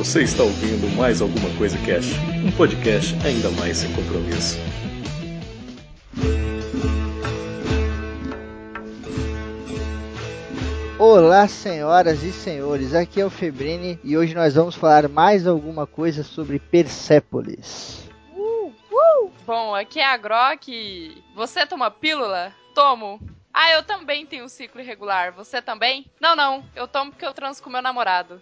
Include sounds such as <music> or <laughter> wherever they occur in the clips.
Você está ouvindo mais alguma coisa Cash, um podcast ainda mais sem compromisso. Olá, senhoras e senhores, aqui é o Febrini e hoje nós vamos falar mais alguma coisa sobre Persépolis. Uh, uh. Bom, aqui é a Grok. Você toma pílula? Tomo. Ah, eu também tenho um ciclo irregular. Você também? Não, não. Eu tomo porque eu transo com meu namorado.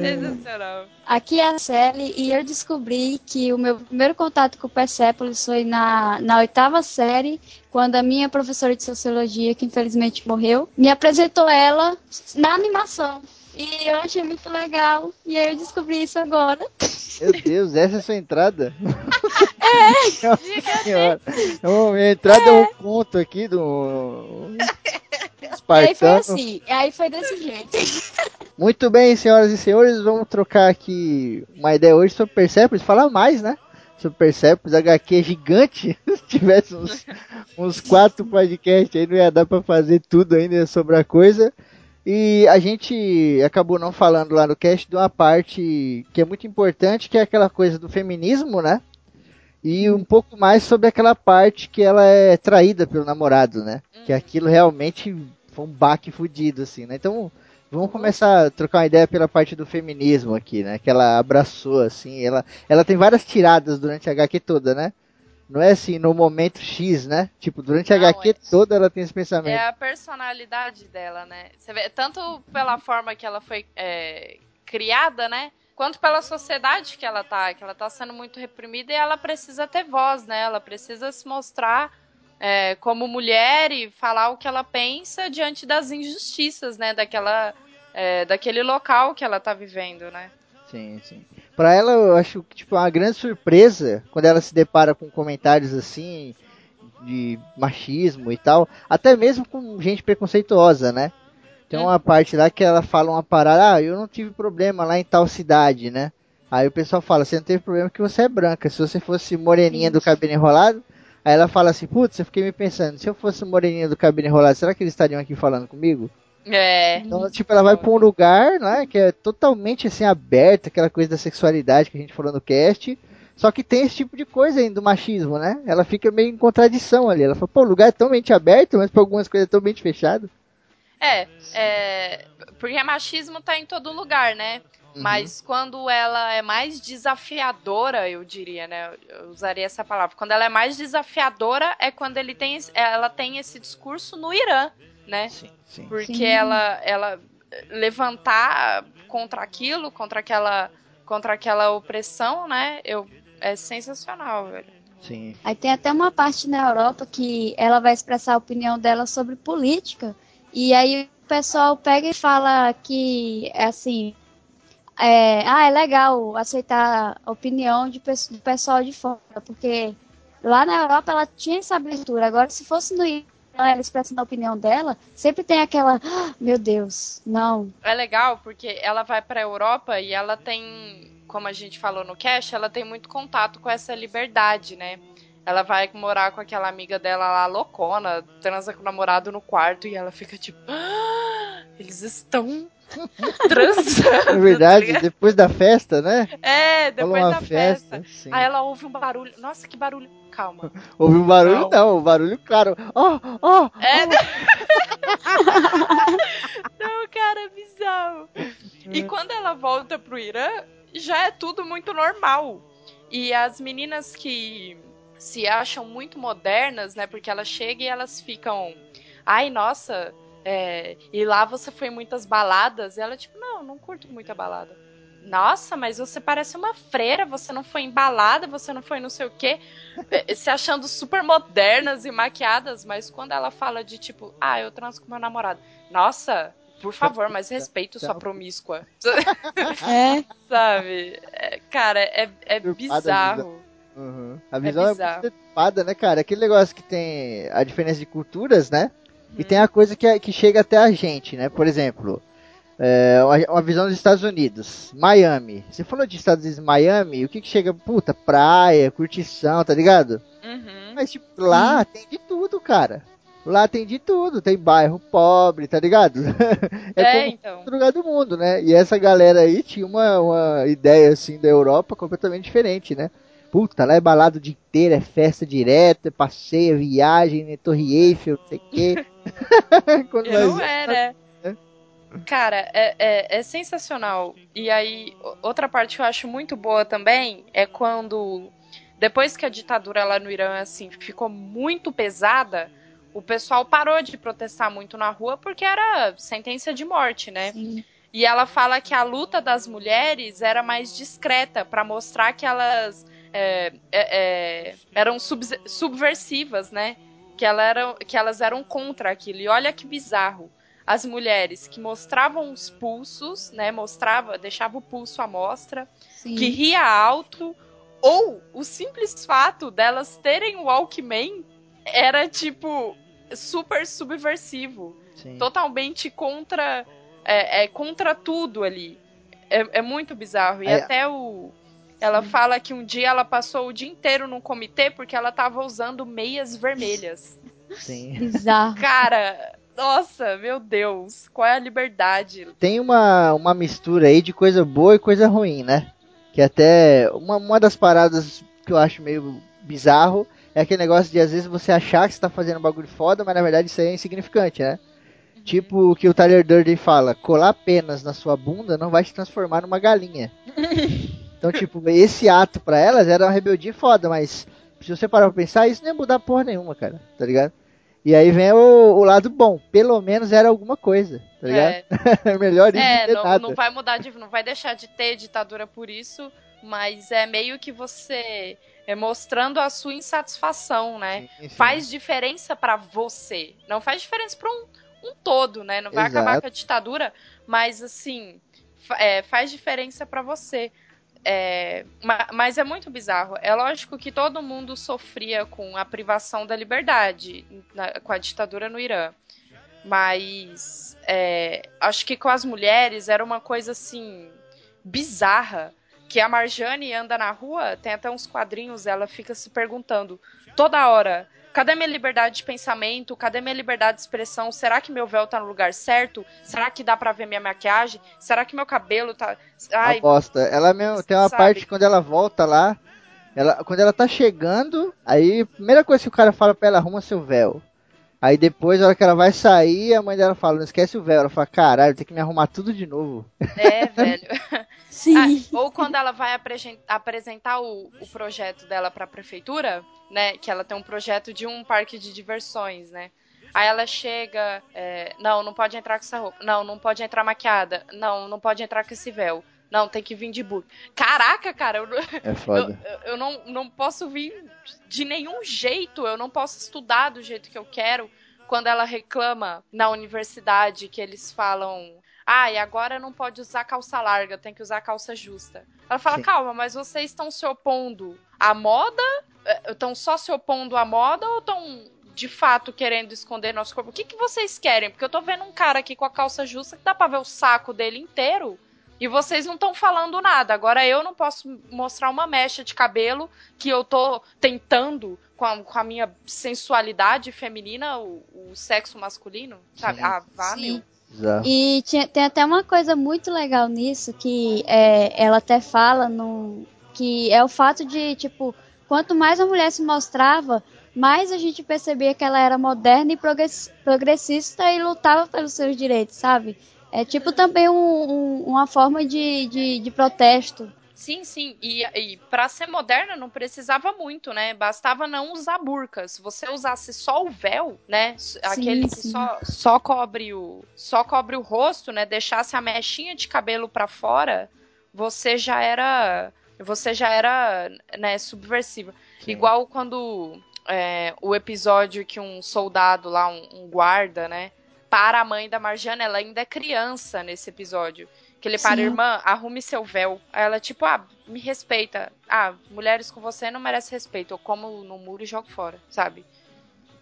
Sensacional. <laughs> Aqui é a Sally e eu descobri que o meu primeiro contato com o Persepolis foi na, na oitava série, quando a minha professora de sociologia, que infelizmente morreu, me apresentou ela na animação. E eu achei muito legal. E aí eu descobri isso agora. Meu Deus, essa é a sua entrada? <laughs> é! Nossa senhora. Então, minha entrada é. é um conto aqui do. Espartano. E aí foi assim, aí foi desse jeito. <laughs> Muito bem, senhoras e senhores, vamos trocar aqui uma ideia hoje sobre Persepolis, falar mais, né? Sobre Persepolis, HQ é gigante. <laughs> Se tivesse uns, uns quatro podcasts aí, não ia dar pra fazer tudo ainda sobre a coisa. E a gente acabou não falando lá no cast de uma parte que é muito importante, que é aquela coisa do feminismo, né? E um pouco mais sobre aquela parte que ela é traída pelo namorado, né? Que uhum. aquilo realmente foi um baque fudido, assim, né? Então, vamos começar a trocar uma ideia pela parte do feminismo aqui, né? Que ela abraçou, assim, ela, ela tem várias tiradas durante a HQ toda, né? Não é assim, no momento X, né? Tipo, durante a não, HQ é, toda ela tem esse pensamento. É a personalidade dela, né? Você vê, tanto pela forma que ela foi é, criada, né? Quanto pela sociedade que ela tá, que ela tá sendo muito reprimida e ela precisa ter voz, né? Ela precisa se mostrar é, como mulher e falar o que ela pensa diante das injustiças, né? Daquela, é, daquele local que ela tá vivendo, né? Sim, sim. Pra ela, eu acho que tipo, uma grande surpresa quando ela se depara com comentários assim de machismo e tal, até mesmo com gente preconceituosa, né? Tem uma parte lá que ela fala uma parada, ah, eu não tive problema lá em tal cidade, né? Aí o pessoal fala, você não teve problema porque você é branca. Se você fosse moreninha do cabelo enrolado, aí ela fala assim, putz, eu fiquei me pensando, se eu fosse moreninha do cabelo enrolado, será que eles estariam aqui falando comigo? É. Então, tipo, ela vai pra um lugar, né, que é totalmente assim aberto, aquela coisa da sexualidade que a gente falou no cast. Só que tem esse tipo de coisa ainda do machismo, né? Ela fica meio em contradição ali. Ela fala, pô, o lugar é totalmente aberto, mas pra algumas coisas é totalmente fechado. É, é, porque machismo tá em todo lugar, né? Uhum. Mas quando ela é mais desafiadora, eu diria, né? Eu usaria essa palavra. Quando ela é mais desafiadora é quando ele tem, ela tem esse discurso no Irã né? Sim, sim. Porque sim. ela ela levantar contra aquilo, contra aquela contra aquela opressão, né? Eu é sensacional, velho. Sim. Aí tem até uma parte na Europa que ela vai expressar a opinião dela sobre política e aí o pessoal pega e fala que é assim, é, ah, é legal aceitar a opinião de, do pessoal de fora, porque lá na Europa ela tinha essa abertura. Agora, se fosse no ela expressando a opinião dela, sempre tem aquela, ah, meu Deus, não. É legal porque ela vai para a Europa e ela tem, como a gente falou no cast, ela tem muito contato com essa liberdade, né? Ela vai morar com aquela amiga dela lá, loucona, transa com o namorado no quarto e ela fica tipo, ah, eles estão <laughs> transando. É verdade, tá depois da festa, né? É, depois da festa. festa. Aí ela ouve um barulho. Nossa, que barulho. Calma. <laughs> Ouve um barulho, Calma. não, um barulho claro. Ó, oh, ó. Oh, é. Oh. <laughs> não, cara, é bizarro. E hum. quando ela volta pro Irã, já é tudo muito normal. E as meninas que se acham muito modernas, né? Porque elas chegam e elas ficam. Ai, nossa, é, e lá você foi em muitas baladas. E ela, tipo, não, não curto muita balada. Nossa, mas você parece uma freira, você não foi em balada, você não foi não sei o quê. É, <laughs> se achando super modernas e maquiadas, mas quando ela fala de tipo, ah, eu transo com meu namorado. Nossa, por favor, mas respeito sua promíscua. <laughs> É. Sabe? É, cara, é, é bizarro. Uhum. A visão é, é né, cara? Aquele negócio que tem a diferença de culturas, né? E tem a coisa que, é, que chega até a gente, né? Por exemplo, é, uma, visão dos Estados Unidos, Miami. Você falou de Estados Unidos, Miami, o que que chega? Puta, praia, curtição, tá ligado? Uhum. Mas tipo, lá Sim. tem de tudo, cara. lá tem de tudo, tem bairro pobre, tá ligado? <laughs> é, é como então. todo lugar do mundo, né? E essa galera aí tinha uma, uma ideia assim da Europa completamente diferente, né? Puta, lá é balado o dia inteiro, é festa direto, é passeio, é viagem, é Torre Eiffel, não sei o quê. <laughs> não era. É. Cara, é, é, é, sensacional. E aí, outra parte que eu acho muito boa também é quando, depois que a ditadura lá no Irã, assim, ficou muito pesada, o pessoal parou de protestar muito na rua porque era sentença de morte, né? Sim. E ela fala que a luta das mulheres era mais discreta para mostrar que elas é, é, é, eram sub, subversivas, né? Que, ela era, que elas eram contra aquilo. E olha que bizarro. As mulheres que mostravam os pulsos, né? Mostrava, deixava o pulso à mostra, Sim. que ria alto, ou o simples fato delas terem o Walkman era tipo super subversivo. Sim. Totalmente contra. É, é, contra tudo ali. É, é muito bizarro. E até o, ela Sim. fala que um dia ela passou o dia inteiro num comitê porque ela tava usando meias vermelhas. Sim. <laughs> Bizarro. Cara, nossa, meu Deus, qual é a liberdade? Tem uma, uma mistura aí de coisa boa e coisa ruim, né? Que até uma, uma das paradas que eu acho meio bizarro é aquele negócio de às vezes você achar que você tá fazendo um bagulho foda, mas na verdade isso aí é insignificante, né? Uhum. Tipo o que o Tyler Durden fala, colar penas na sua bunda não vai te transformar numa galinha. <laughs> Então, tipo, esse ato pra elas era uma rebeldia foda, mas se você parar pra pensar, isso não ia mudar porra nenhuma, cara, tá ligado? E aí vem o, o lado bom, pelo menos era alguma coisa, tá ligado? <laughs> É, é melhor isso é, não, nada. não vai mudar, de, não vai deixar de ter ditadura por isso, mas é meio que você é mostrando a sua insatisfação, né? Sim, sim. Faz diferença para você, não faz diferença para um, um todo, né? Não vai Exato. acabar com a ditadura, mas assim, é, faz diferença para você. É, mas é muito bizarro. É lógico que todo mundo sofria com a privação da liberdade na, com a ditadura no Irã. Mas é, acho que com as mulheres era uma coisa assim bizarra. Que a Marjane anda na rua, tem até uns quadrinhos, ela fica se perguntando toda hora Cadê minha liberdade de pensamento? Cadê minha liberdade de expressão? Será que meu véu tá no lugar certo? Será que dá para ver minha maquiagem? Será que meu cabelo tá. Ai, bosta. Ela mesmo tem uma sabe? parte quando ela volta lá. Ela, quando ela tá chegando, aí a primeira coisa que o cara fala pra ela, arruma seu véu. Aí depois, na hora que ela vai sair, a mãe dela fala, não esquece o véu. Ela fala, caralho, tem que me arrumar tudo de novo. É, velho. <laughs> Sim. Ah, ou quando ela vai apresentar o, o projeto dela pra prefeitura, né? Que ela tem um projeto de um parque de diversões, né? Aí ela chega, é, não, não pode entrar com essa roupa. Não, não pode entrar maquiada. Não, não pode entrar com esse véu. Não, tem que vir de burro. Caraca, cara, eu, é foda. <laughs> eu, eu não, não posso vir de nenhum jeito. Eu não posso estudar do jeito que eu quero. Quando ela reclama na universidade que eles falam ah, e agora não pode usar calça larga, tem que usar calça justa. Ela fala, Sim. calma, mas vocês estão se opondo à moda? Estão é, só se opondo à moda ou estão de fato querendo esconder nosso corpo? O que, que vocês querem? Porque eu tô vendo um cara aqui com a calça justa que dá pra ver o saco dele inteiro. E vocês não estão falando nada. Agora eu não posso mostrar uma mecha de cabelo que eu tô tentando com a, com a minha sensualidade feminina, o, o sexo masculino, sabe? Sim. Ah, vá, meu. E tinha, tem até uma coisa muito legal nisso que é, ela até fala no, que é o fato de, tipo, quanto mais a mulher se mostrava, mais a gente percebia que ela era moderna e progressista e lutava pelos seus direitos, sabe? É tipo também um, um, uma forma de, de, de protesto Sim, sim. E, e para ser moderna não precisava muito, né? Bastava não usar burca. Se você usasse só o véu, né? Sim, aquele sim. que só, só cobre o só cobre o rosto, né? Deixasse a mechinha de cabelo para fora, você já era você já era, né, subversiva. Sim. Igual quando é, o episódio que um soldado lá, um, um guarda, né? Para a mãe da Marjana, ela ainda é criança nesse episódio. Que ele para, irmã, arrume seu véu. Aí ela, tipo, ah, me respeita. Ah, mulheres com você não merecem respeito. Eu como no muro e jogo fora, sabe?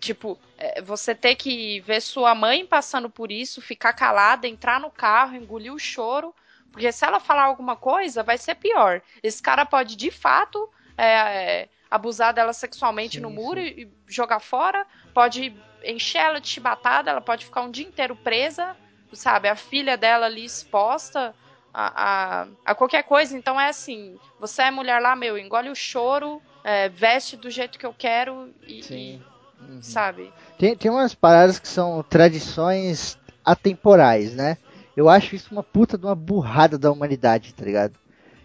Tipo, é, você ter que ver sua mãe passando por isso, ficar calada, entrar no carro, engolir o choro. Porque se ela falar alguma coisa, vai ser pior. Esse cara pode, de fato, é, é, abusar dela sexualmente Sim, no muro sim. e jogar fora, pode encher ela de chibatada, ela pode ficar um dia inteiro presa, sabe? A filha dela ali exposta a, a, a qualquer coisa. Então é assim: você é mulher lá, meu, engole o choro, é, veste do jeito que eu quero e. Sim. Uhum. sabe? Tem, tem umas paradas que são tradições atemporais, né? Eu acho isso uma puta de uma burrada da humanidade, tá ligado?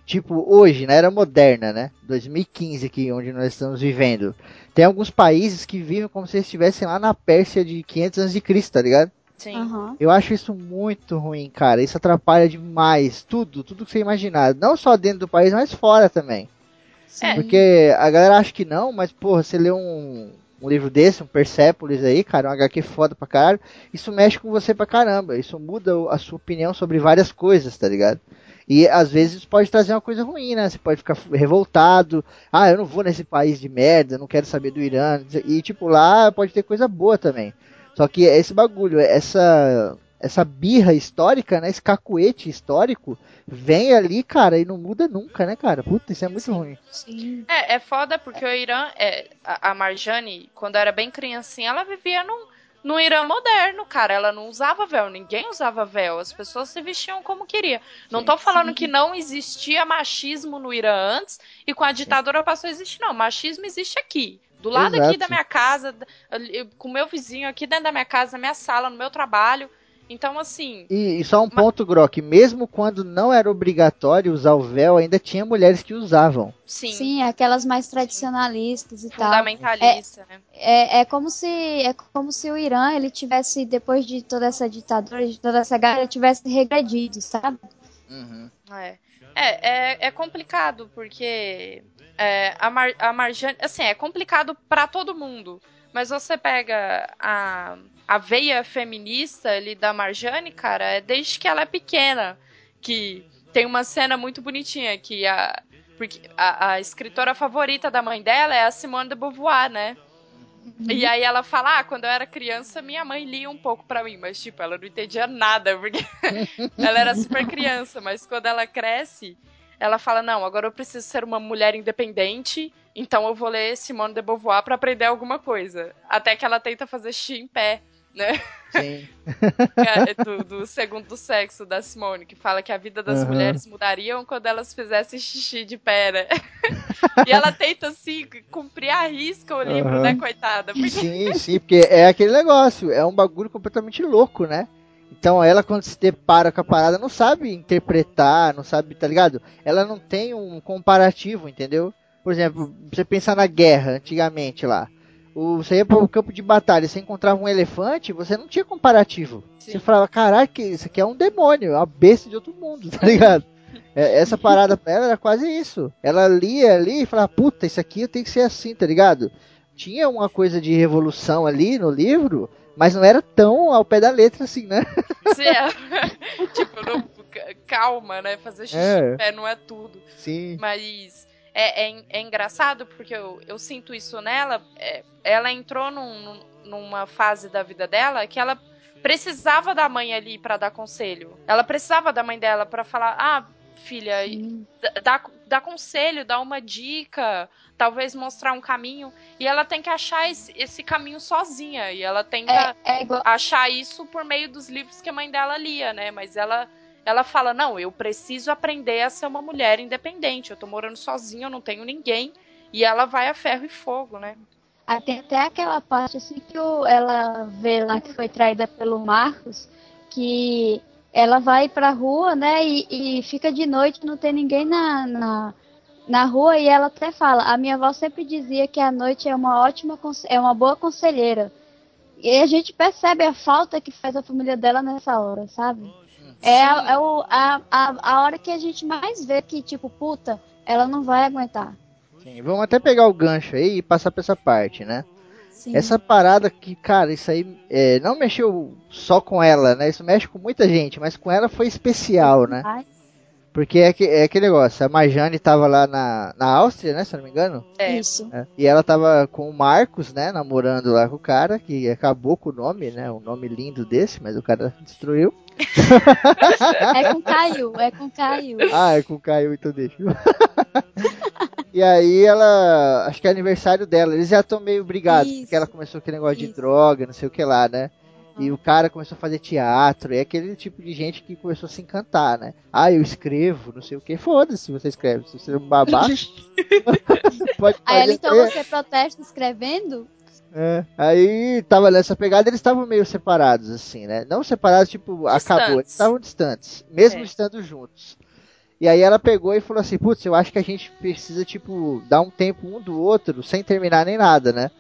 Tipo, hoje, na era moderna, né? 2015 aqui, onde nós estamos vivendo. Tem alguns países que vivem como se estivessem lá na Pérsia de 500 anos de Cristo, tá ligado? Sim. Aham. Eu acho isso muito ruim, cara. Isso atrapalha demais tudo, tudo que você imaginar. Não só dentro do país, mas fora também. É. Porque a galera acha que não, mas porra, você lê um, um livro desse, um Persepolis aí, cara, um HQ foda pra caralho, isso mexe com você pra caramba. Isso muda a sua opinião sobre várias coisas, tá ligado? E às vezes isso pode trazer uma coisa ruim, né? Você pode ficar revoltado. Ah, eu não vou nesse país de merda, não quero saber do Irã. E tipo, lá pode ter coisa boa também. Só que esse bagulho, essa essa birra histórica, né? Esse cacuete histórico, vem ali, cara, e não muda nunca, né, cara? Puta, isso é muito ruim. Sim. É, é foda porque o Irã, é, a, a Marjane, quando era bem criancinha, ela vivia num, num Irã moderno, cara. Ela não usava véu, ninguém usava véu. As pessoas se vestiam como queria. Não tô falando que não existia machismo no Irã antes e com a ditadura passou a existir, não. Machismo existe aqui. Do lado Exato. aqui da minha casa, com o meu vizinho aqui dentro da minha casa, na minha sala, no meu trabalho. Então, assim, E, e só um ponto, Grok, mesmo quando não era obrigatório usar o véu, ainda tinha mulheres que usavam. sim, Sim, aquelas mais tradicionalistas e tal. fundamentalista, né? É, é como se é como se o Irã ele tivesse depois de toda essa ditadura, de toda essa guerra, ele tivesse regredido, sabe? É, é, é, é complicado, porque é, a, Mar, a Marjane. Assim, é complicado pra todo mundo. Mas você pega a, a veia feminista ali da Marjane, cara, é desde que ela é pequena. Que tem uma cena muito bonitinha que a. Porque a, a escritora favorita da mãe dela é a Simone de Beauvoir, né? E aí ela fala, ah, quando eu era criança, minha mãe lia um pouco pra mim, mas tipo, ela não entendia nada, porque <laughs> ela era super criança, mas quando ela cresce, ela fala, não, agora eu preciso ser uma mulher independente, então eu vou ler Simone de Beauvoir pra aprender alguma coisa. Até que ela tenta fazer xixi em pé, né? Sim. <laughs> É, do, do segundo do sexo da Simone, que fala que a vida das Aham. mulheres mudariam quando elas fizessem xixi de pé, né? <laughs> e ela tenta, assim, cumprir a risca o livro, Aham. né, coitada? Porque Sim, sim, porque é aquele negócio, é um bagulho completamente louco, né? Então ela quando se depara com a parada não sabe interpretar, não sabe, tá ligado? Ela não tem um comparativo, entendeu? Por exemplo, você pensar na guerra antigamente lá. O, você ia pro campo de batalha, você encontrava um elefante, você não tinha comparativo. Sim. Você falava, caraca, isso aqui é um demônio, é uma besta de outro mundo, <laughs> tá ligado? É, essa parada pra ela era quase isso. Ela lia ali e falava, puta, isso aqui tem que ser assim, tá ligado? Tinha uma coisa de revolução ali no livro, mas não era tão ao pé da letra assim, né? <laughs> É- <laughs> tipo, não- calma, né? Fazer xixi É. pé não é tudo. Sim. Mas é, é, é engraçado porque eu, eu sinto isso nela. é, ela entrou num- num- numa fase da vida dela que ela precisava da mãe ali pra dar conselho. Ela precisava da mãe dela pra falar: ah, filha, Sim. dá, dá conselho, dá uma dica, talvez mostrar um caminho. E ela tem que achar esse, esse caminho sozinha. E ela tenta É, é igual, achar isso por meio dos livros que a mãe dela lia, né? Mas ela ela fala: "Não, eu preciso aprender a ser uma mulher independente. Eu tô morando sozinha, eu não tenho ninguém". E ela vai a ferro e fogo, né? Ah, tem até aquela parte assim que ela vê lá que foi traída pelo Marcos, que ela vai pra rua, né, e, e fica de noite, não tem ninguém na, na, na rua, e ela até fala, a minha avó sempre dizia que a noite é uma ótima, é uma boa conselheira. E a gente percebe a falta que faz a família dela nessa hora, sabe? É, a, é o, a, a, a hora que a gente mais vê que, tipo, puta, ela não vai aguentar. Sim. Vamos até pegar o gancho aí e passar pra essa parte, né? Sim. Essa parada que, cara, isso aí é, não mexeu só com ela, né? Isso mexe com muita gente, mas com ela foi especial, né? Porque é, que, é aquele negócio, a Marjane tava lá na, na Áustria, né, se eu não me engano. É. Isso. É. E ela tava com o Marcos, né, namorando lá com o cara, que acabou com o nome, né, um nome lindo desse, mas o cara destruiu. <laughs> É com Caio, é com Caio. Ah, é com o Caio, então deixa. <laughs> E aí ela. Acho que é aniversário dela. Eles já estão meio brigados, Isso. porque ela começou aquele negócio de Isso. droga, não sei o que lá, né? E o cara começou a fazer teatro, é aquele tipo de gente que começou a se encantar, né? Ah, eu escrevo, não sei o que. Foda-se se você escreve. Se você é um babaca, <laughs> pode Aí ela, fazer. então você protesta escrevendo? É. Aí tava nessa pegada, eles estavam meio separados, assim, né? Não separados, tipo, acabou. Eles estavam distantes, mesmo É. estando juntos. E aí ela pegou e falou assim, putz, eu acho que a gente precisa, tipo, dar um tempo um do outro, sem terminar nem nada, né?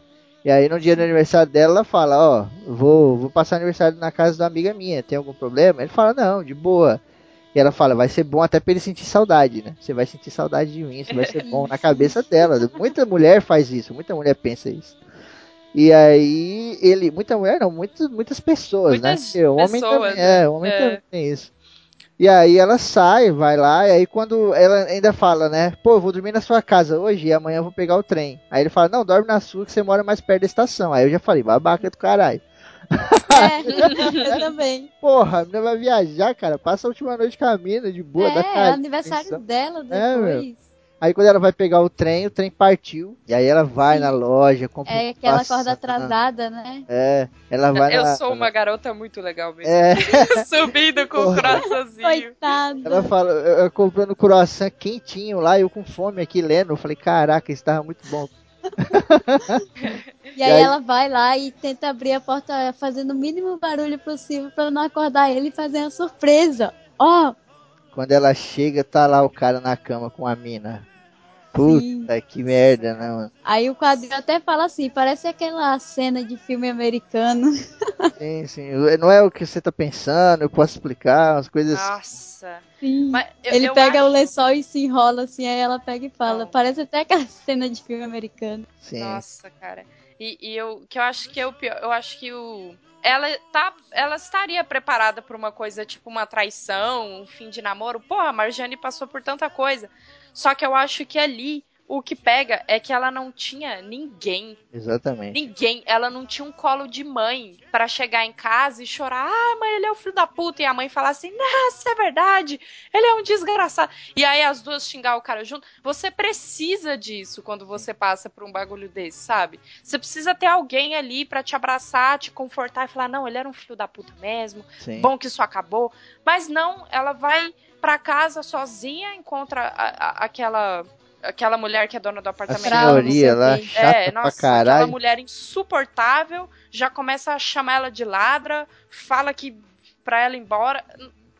E aí no dia do aniversário dela, ela fala, ó, vou, vou passar aniversário na casa da amiga minha, tem algum problema? Ele fala, não, de boa. E ela fala, vai ser bom até pra ele sentir saudade, né? Você vai sentir saudade de mim, isso vai ser bom na cabeça dela. Muita mulher faz isso, muita mulher pensa isso. E aí, ele, muita mulher não, muitas, muitas pessoas, Muitas né? Porque o homem pessoas, também, né? é, o homem É. também tem isso. E aí ela sai, vai lá, e aí quando ela ainda fala, né? Pô, eu vou dormir na sua casa hoje e amanhã eu vou pegar o trem. Aí ele fala, não, dorme na sua que você mora mais perto da estação. Aí eu já falei, babaca do caralho. É, <laughs> eu também. Porra, a menina vai viajar, cara. Passa a última noite com a mina, de boa, da é, cara. é aniversário dela É, depois. Aí quando ela vai pegar o trem, o trem partiu. E aí ela vai Sim. na loja, compra É um que ela croissant. acorda atrasada, né? É, ela vai Eu na... sou uma garota muito legal mesmo. É, <laughs> Subindo com o coraçãozinho. Coitada. ela fala, eu, eu comprando croissant quentinho lá, eu com fome aqui lendo. Eu falei, caraca, isso tava muito bom. E <laughs> aí, E aí- ela vai lá e tenta abrir a porta fazendo o mínimo barulho possível pra não acordar ele e fazer uma surpresa. Ó, Quando ela chega, tá lá o cara na cama com a mina. Puta Sim. que merda, né, mano? aí o quadrinho até fala assim, parece aquela cena de filme americano. <laughs> Sim, sim. Não é o que você tá pensando, eu posso explicar, umas coisas. Nossa. Sim. Mas eu- ele eu pega acho- o lençol e se enrola assim, aí ela pega e fala. Não. Parece até aquela <laughs> cena de filme americano. Sim. Nossa, cara. E, e eu que eu acho que é o pior, eu acho que o ela tá, ela estaria preparada pra uma coisa tipo uma traição, um fim de namoro. Porra, a Marjane passou por tanta coisa. Só que eu acho que ali o que pega é que ela não tinha ninguém, Exatamente. ninguém, ela não tinha um colo de mãe pra chegar em casa e chorar: "Ah, mãe, ele é o filho da puta" e a mãe falar assim: "Nossa, é verdade. Ele é um desgraçado". E aí as duas xingar o cara junto. Você precisa disso quando você passa por um bagulho desse, sabe? Você precisa ter alguém ali pra te abraçar, te confortar e falar: "Não, ele era um filho da puta mesmo. Sim. Bom que isso acabou". Mas não, ela vai pra casa sozinha, encontra a- a- aquela aquela mulher que é dona do A apartamento. Brava, senhoria lá, chata É, pra nossa, aquela caralho. mulher insuportável já começa a chamar ela de ladra, fala que pra ela ir embora.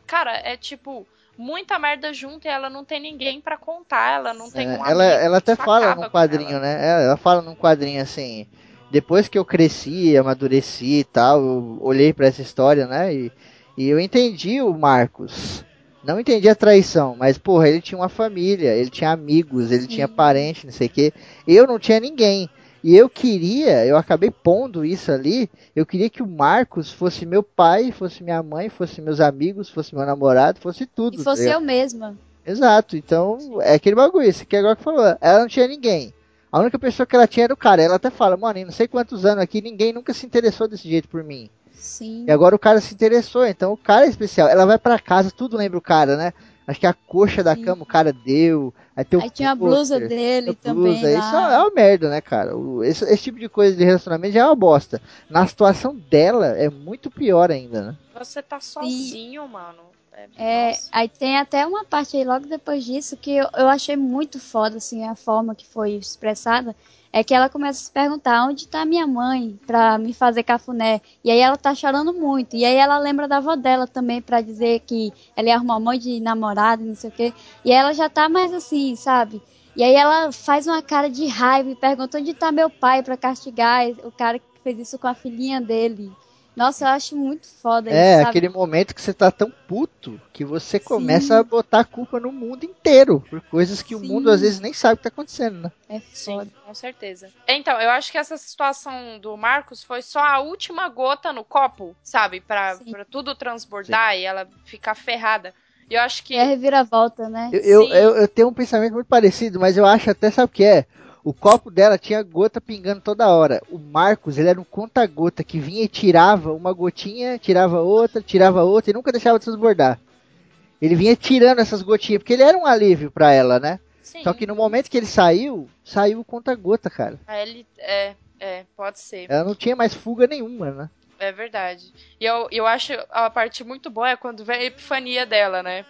Cara, é tipo muita merda junto e ela não tem ninguém pra contar, ela não tem É, um ela, ela até fala num quadrinho, ela. né? Ela, ela fala num quadrinho assim. Depois que eu cresci, amadureci e tal, eu olhei pra essa história, né? E, e eu entendi o Marcos. Não entendi a traição, mas porra, ele tinha uma família, ele tinha amigos, ele tinha Sim. parente, não sei o quê. Eu não tinha ninguém. E eu queria, eu acabei pondo isso ali, eu queria que o Marcos fosse meu pai, fosse minha mãe, fosse meus amigos, fosse meu namorado, fosse tudo. E tá fosse ligado? eu mesma. Exato, então é aquele bagulho, isso que agora que falou, ela não tinha ninguém. A única pessoa que ela tinha era o cara. Ela até fala, mano, em não sei quantos anos aqui, ninguém nunca se interessou desse jeito por mim. Sim. E agora o cara se interessou, então o cara é especial. Ela vai pra casa, tudo lembra o cara, né? Acho que a coxa da Sim. cama o cara deu. Aí, tem o Aí tinha a blusa dele a também. blusa, Isso lá. é uma merda, né, cara? O- esse, esse tipo de coisa de relacionamento já é uma bosta. Na situação dela, é muito pior ainda, né? Você tá sozinho, mano. É, É, aí tem até uma parte aí logo depois disso que eu, eu achei muito foda, assim, a forma que foi expressada. É que ela começa a se perguntar onde tá minha mãe pra me fazer cafuné. E aí ela tá chorando muito. E aí ela lembra da avó dela também pra dizer que ela ia arrumar um monte de namorado e não sei o quê. E aí ela já tá mais assim, sabe? E aí ela faz uma cara de raiva e pergunta onde tá meu pai pra castigar o cara que fez isso com a filhinha dele. Nossa, eu acho muito foda É, isso, aquele momento que você tá tão puto que você começa Sim. a botar a culpa no mundo inteiro. Por coisas que o Sim. mundo às vezes nem sabe o que tá acontecendo, né? É Sim, foda. com certeza. Então, eu acho que essa situação do Marcos foi só a última gota no copo, sabe? Pra, Sim. pra tudo transbordar e ela ficar ferrada. E eu acho que. É a reviravolta, né? Eu, eu, Sim. eu, eu tenho um pensamento muito parecido, mas eu acho até, sabe o que é? O copo dela tinha gota pingando toda hora. O Marcos, ele era um conta-gota que vinha e tirava uma gotinha, tirava outra, tirava outra e nunca deixava de transbordar. Ele vinha tirando essas gotinhas, porque ele era um alívio pra ela, né? Sim. Só que no momento que ele saiu, saiu conta-gota, cara. Aí ele. É, é, pode ser. Ela não tinha mais fuga nenhuma, né? É verdade. E eu, eu acho a parte muito boa é quando vem a epifania dela, né?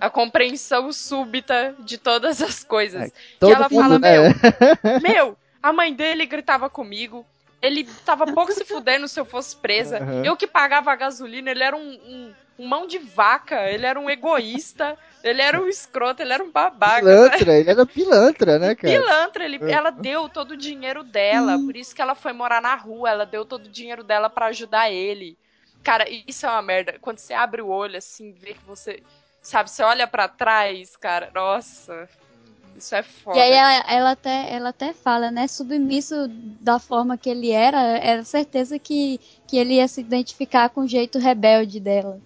A compreensão súbita de todas as coisas. É, que ela fala, né? meu, <laughs> meu, a mãe dele gritava comigo. Ele tava pouco se fudendo se eu fosse presa. Uhum. Eu que pagava a gasolina, ele era um, um, um mão de vaca, ele era um egoísta, ele era um escroto, ele era um babaca. né? Pilantra, ele era pilantra, né, cara? Pilantra, ele, ela deu todo o dinheiro dela, por isso que ela foi morar na rua, ela deu todo o dinheiro dela pra ajudar ele. Cara, isso é uma merda. Quando você abre o olho assim, vê que você, sabe, você olha pra trás, cara, nossa. Isso é foda. E aí ela, ela até, ela até fala, né? Submisso da forma que ele era, era certeza que, que ele ia se identificar com o jeito rebelde dela.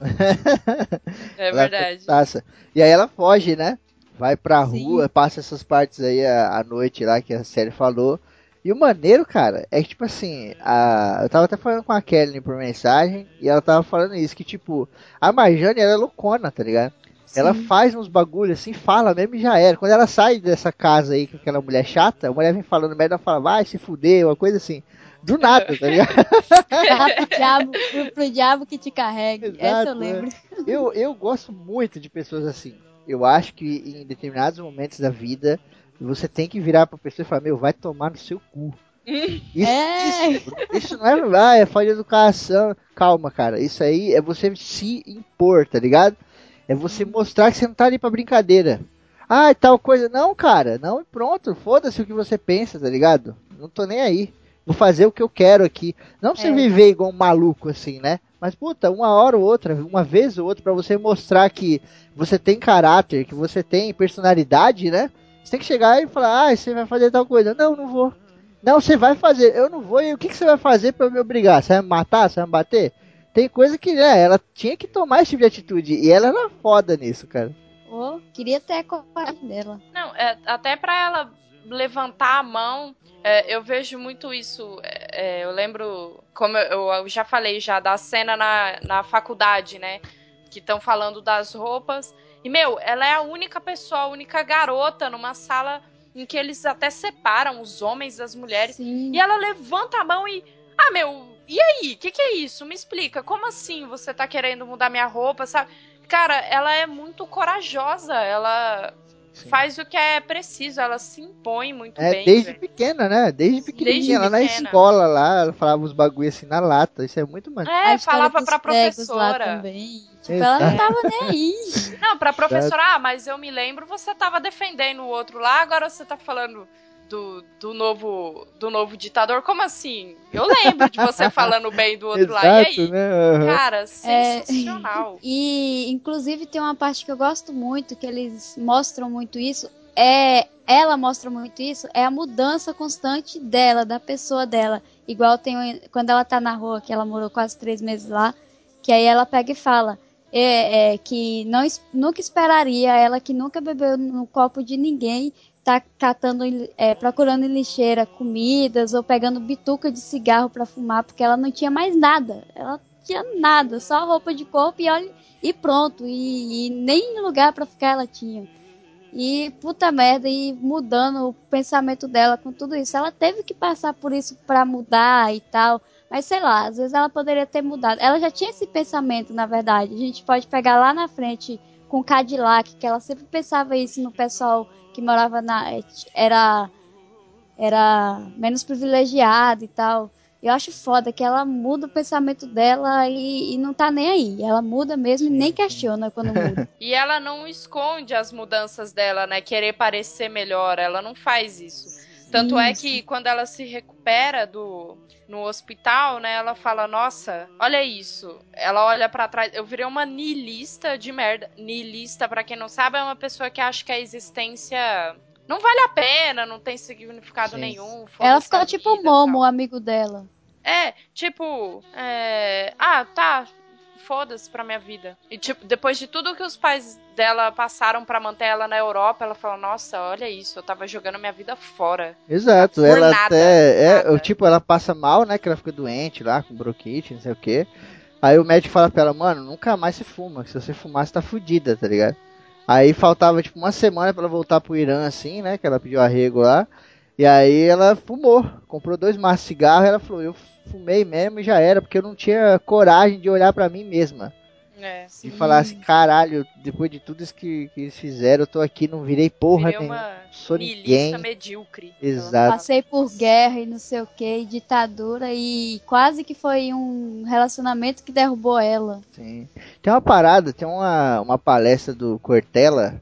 É <laughs> Ela verdade. passa. E aí ela foge, né? Vai pra Sim. rua, passa essas partes aí à à noite lá que a série falou. E o maneiro, cara, é que tipo assim, a... eu tava até falando com a Kelly por mensagem, e ela tava falando isso, que tipo, a Marjane ela é loucona, tá ligado? Ela Sim. faz uns bagulhos assim, fala mesmo e já era. Quando ela sai dessa casa aí com aquela mulher chata, a mulher vem falando merda, ela fala, vai se fuder, uma coisa assim. Do nada, tá ligado? <laughs> Pro, diabo, pro, pro diabo que te carregue. Essa Exato, eu lembro. Eu, eu gosto muito de pessoas assim. Eu acho que em determinados momentos da vida, você tem que virar pra pessoa e falar, meu, vai tomar no seu cu. <laughs> Isso, É. isso, isso não é, ah, é falta de educação. Calma, cara. Isso aí é você se impor, tá ligado? É você mostrar que você não tá ali pra brincadeira. Ah, e tal coisa. Não, cara. Não, pronto. Foda-se o que você pensa, tá ligado? Não tô nem aí. Vou fazer o que eu quero aqui. Não pra você É. viver igual um maluco assim, né? Mas, puta, uma hora ou outra, uma vez ou outra, pra você mostrar que você tem caráter, que você tem personalidade, né? Você tem que chegar e falar, ah, você vai fazer tal coisa. Não, não vou. Não, você vai fazer. Eu não vou. E o que, que você vai fazer pra eu me obrigar? Você vai me matar? Você vai me bater? Tem coisa que, né, ela tinha que tomar esse tipo de atitude. E ela era foda nisso, cara. Ô, queria ter a coragem dela. Não, é, até pra ela levantar a mão, é, eu vejo muito isso. é, é, eu lembro, como eu, eu já falei já, da cena na, na faculdade, né? Que estão falando das roupas. E, meu, ela é a única pessoa, a única garota numa sala em que eles até separam os homens das mulheres. Sim. E ela levanta a mão e. Ah, meu, e aí? O que, que é isso? Me explica. Como assim você tá querendo mudar minha roupa, sabe? Cara, ela é muito corajosa. Ela Sim. faz o que é preciso. Ela se impõe muito É, bem. desde velho. pequena, né? Desde pequenininha, lá na pequena. escola lá, ela falava uns bagulho assim na lata. Isso é muito maneiro. É, falava pra professora. também. Tipo, ela não tava nem aí. Não, pra professora, ah, mas eu me lembro, você tava defendendo o outro lá, agora você tá falando do, do novo do novo ditador. Como assim? Eu lembro de você <laughs> falando bem do outro lá. E Exato, aí? né? Cara, sensacional. <laughs> E, inclusive, tem uma parte que eu gosto muito, que eles mostram muito isso. É, ela mostra muito isso, é a mudança constante dela, da pessoa dela. Igual tem quando ela tá na rua, que ela morou quase três meses lá, que aí ela pega e fala é, é, que não, nunca esperaria, ela que nunca bebeu no copo de ninguém, tá catando, é, procurando em lixeira comidas ou pegando bituca de cigarro pra fumar, porque ela não tinha mais nada. Ela tinha nada, só roupa de corpo e olha e pronto. E, e nem lugar pra ficar ela tinha. E puta merda, e mudando o pensamento dela com tudo isso. Ela teve que passar por isso pra mudar e tal. Mas sei lá, às vezes ela poderia ter mudado. Ela já tinha esse pensamento, na verdade. A gente pode pegar lá na frente com Cadillac, que ela sempre pensava isso no pessoal que morava na. Era. Era menos privilegiado e tal. Eu acho foda que ela muda o pensamento dela e, e não tá nem aí. Ela muda mesmo e nem questiona quando muda. <laughs> E ela não esconde as mudanças dela, né? Querer parecer melhor, ela não faz isso. Tanto é Isso. que quando ela se recupera do no hospital, né, ela fala: "Nossa, olha isso". Ela olha pra trás, eu virei uma niilista de merda. Niilista, pra quem não sabe, é uma pessoa que acha que a existência não vale a pena, não tem significado Sim. nenhum. Ela ficou a tipo o Momo, o amigo dela. É, tipo, é... ah, tá, foda-se pra minha vida. E tipo, depois de tudo que os pais dela passaram pra manter ela na Europa, ela falou: "Nossa, olha isso, eu tava jogando minha vida fora". Exato, Por ela nada, até. É, nada. o tipo, ela passa mal, né? Que ela fica doente lá, com bronquite, não sei o que. Aí o médico fala pra ela, mano, nunca mais se fuma. Se você fumar, você tá fudida, tá ligado? Aí faltava tipo uma semana pra ela voltar pro Irã, assim, né? Que ela pediu arrego lá. E aí ela fumou, comprou dois maços de cigarro e ela falou, eu fumei mesmo e já era, porque eu não tinha coragem de olhar pra mim mesma. É. E falar assim, caralho, depois de tudo isso que, que eles fizeram, eu tô aqui, não virei porra Virei nenhuma. uma sou ninguém. medíocre. Exato. Passei por guerra e não sei o que, ditadura, e quase que foi um relacionamento que derrubou ela. Sim. Tem uma parada, tem uma, uma palestra do Cortella,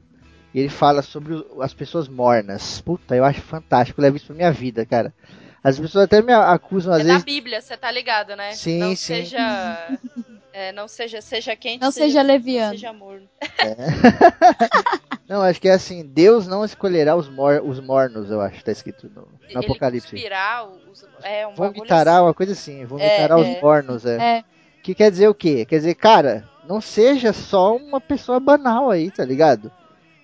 e ele fala sobre as pessoas mornas. Puta, eu acho fantástico, eu levo isso pra minha vida, cara. As pessoas até me acusam às é vezes. da Bíblia, você tá ligado, né? Sim, não sim. seja. é, não seja, seja quente, Não seja leviano. seja morno. <laughs> Não, acho que é assim, Deus não escolherá os, mor os mornos, eu acho, tá escrito no, no Ele Apocalipse. cuspirá os, é um Vomitará, uma coisa assim, vomitará É, os é. mornos, é. É, Que quer dizer o quê? Quer dizer, cara, não seja só uma pessoa banal aí, tá ligado?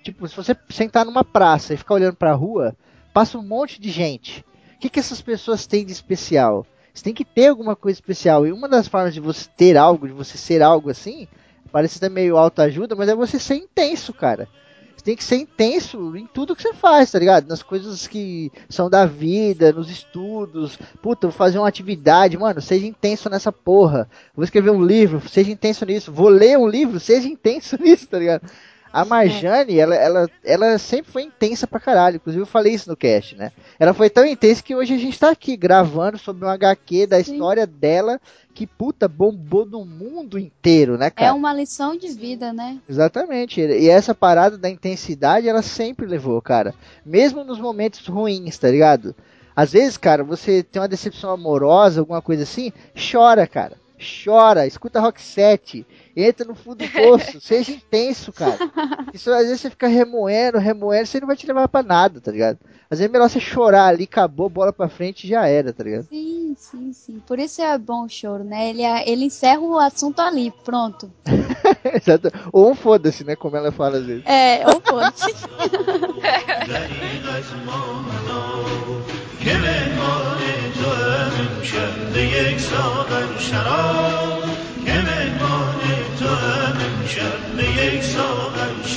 Tipo, se você sentar numa praça e ficar olhando pra rua, passa um monte de gente. O que, que essas pessoas têm de especial? Você tem que ter alguma coisa especial. E uma das formas de você ter algo, de você ser algo assim, parece até meio autoajuda, mas é você ser intenso, cara. Você tem que ser intenso em tudo que você faz, tá ligado? Nas coisas que são da vida, nos estudos. Puta, vou fazer uma atividade, mano, seja intenso nessa porra. Vou escrever um livro, seja intenso nisso. Vou ler um livro, seja intenso <laughs> nisso, tá ligado? A Marjane, ela, ela, ela sempre foi intensa pra caralho. Inclusive, eu falei isso no cast, né? Ela foi tão intensa que hoje a gente tá aqui gravando sobre um HQ da Sim. história dela que, puta, bombou no mundo inteiro, né, cara? é uma lição de vida, né? Exatamente. E essa parada da intensidade, ela sempre levou, cara. Mesmo nos momentos ruins, tá ligado? Às vezes, cara, você tem uma decepção amorosa, alguma coisa assim, chora, cara. Chora, escuta rock set, entra no fundo do <laughs> poço, seja intenso, cara. Isso às vezes você fica remoendo, remoendo, você não vai te levar pra nada, tá ligado? Às vezes é melhor você chorar ali, acabou, bola pra frente e já era, tá ligado? Sim, sim, sim. Por isso é bom o choro, né? Ele, ele encerra o assunto ali, pronto. <laughs> Exato. Ou um foda-se, né? Como ela fala às vezes. É, ou foda-se. <laughs> هم شب یک ساغر شراب که مهمان تو هم شب یک ساغر